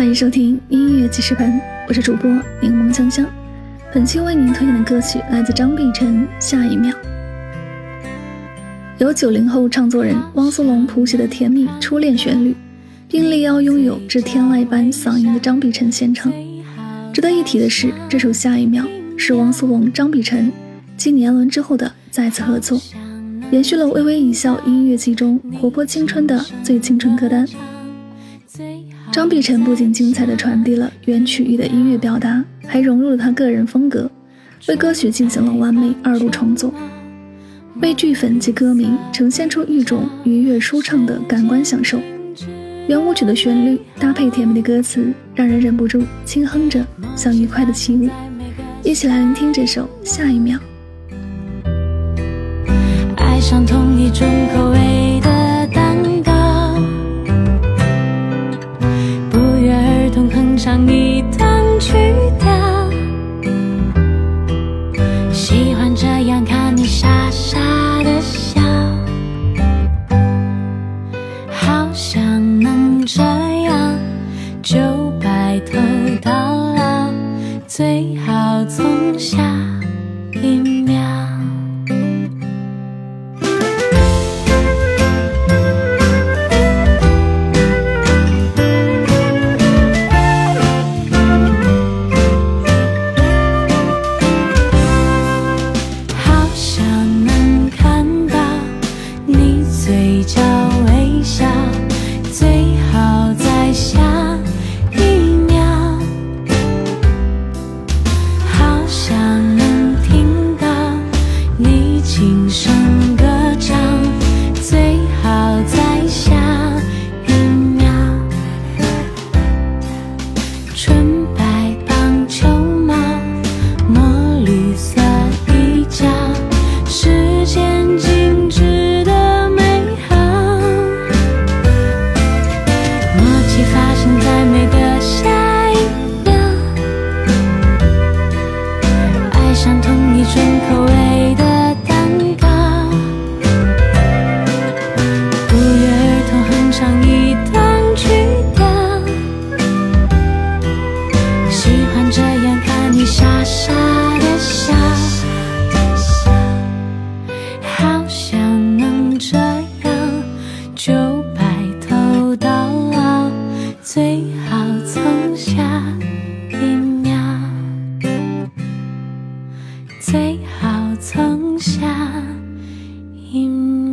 欢迎收听音乐记事本，我是主播柠檬香香。本期为您推荐的歌曲来自张碧晨，《下一秒》。由九零后唱作人汪苏泷谱写的甜蜜初恋旋律，并力邀拥有至天籁般嗓音的张碧晨献唱。值得一提的是，这首《下一秒》是汪苏泷、张碧晨继年轮之后的再次合作，延续了《微微一笑》音乐季中活泼青春的最青春歌单。张碧晨不仅精彩地传递了原曲意的音乐表达，还融入了他个人风格，为歌曲进行了完美二度创作，为剧粉及歌迷呈现出一种愉悦舒畅的感官享受。圆舞曲的旋律搭配甜美的歌词，让人忍不住轻哼着，像愉快的起舞。一起来聆听这首《下一秒》。爱上同一种口味唱一段曲调，喜欢这样看你傻傻的笑，好想能这样就 Ding.